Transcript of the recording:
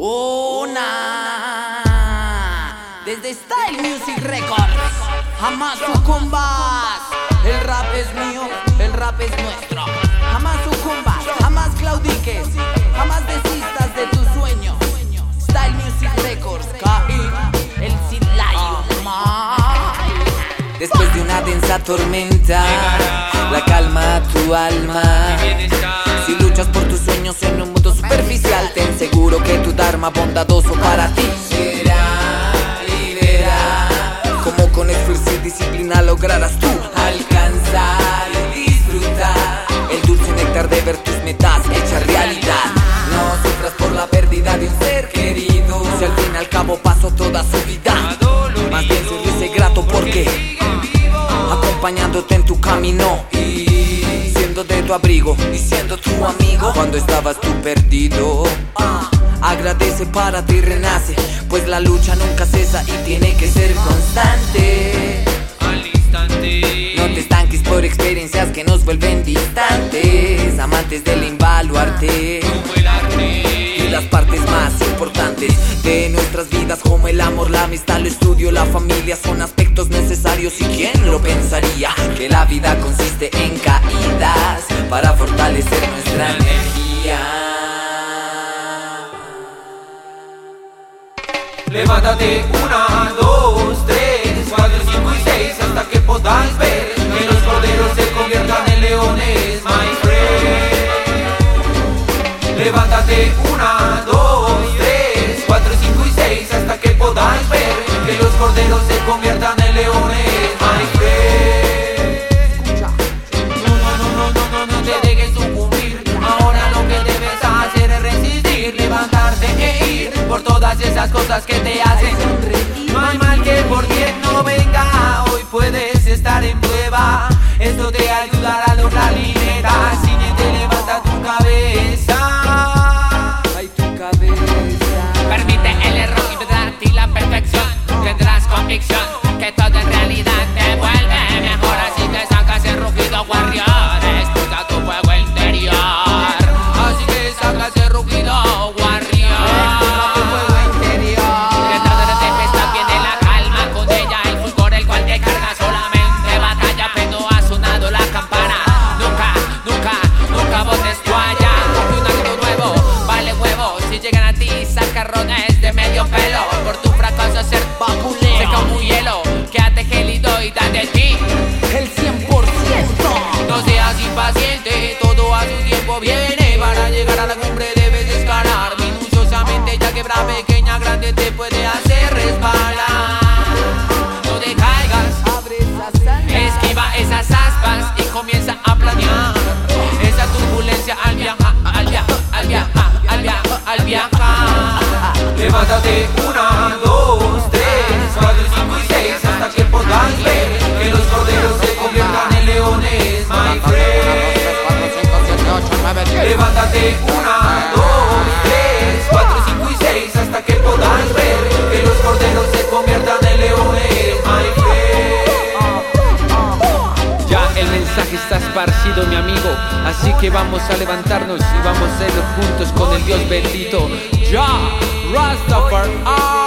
Una desde Style Music Records. Jamás sucumbas. El rap es mío, el rap es nuestro. Jamás sucumbas, jamás claudiques, jamás desistas de tu sueño. Style Music Records, KI, el Silayo. Después de una densa tormenta, la calma a tu alma. Luchas por tus sueños en un mundo superficial, ten seguro que tu Dharma bondadoso para ti será verá Como con esfuerzo y disciplina lograrás tú alcanzar y disfrutar el dulce néctar de ver tus metas hechas realidad. No sufras por la pérdida de un ser querido, si al fin y al cabo pasó toda su vida. Más bien se grato porque acompañándote en tu camino y de tu abrigo y siendo tu amigo cuando estabas tú perdido. Agradece para ti renace, pues la lucha nunca cesa y tiene que ser constante. Al instante. No te estanques por experiencias que nos vuelven distantes, amantes del invaluarte. Como el arte. Y las partes más importantes de nuestras vidas, como el amor, la amistad, el estudio, la familia, son aspectos necesarios. ¿Y quién lo pensaría? Que la vida consiste en caídas para fortalecer nuestra energía. Levántate, una, dos, tres, cuatro, cinco y seis, hasta que podáis ver que los corderos se todas esas cosas que te hacen reír. No hay viene. Para llegar a la cumbre debes escalar minuciosamente, ya que para pequeña grande te puede hacer Levántate, una, dos, tres, cuatro, cinco y seis, hasta que podáis ver que los corderos se conviertan en leones, my friend. Ya el mensaje está esparcido, mi amigo. Así que vamos a levantarnos y vamos a ser juntos con el Dios bendito. Ya, Rastafari.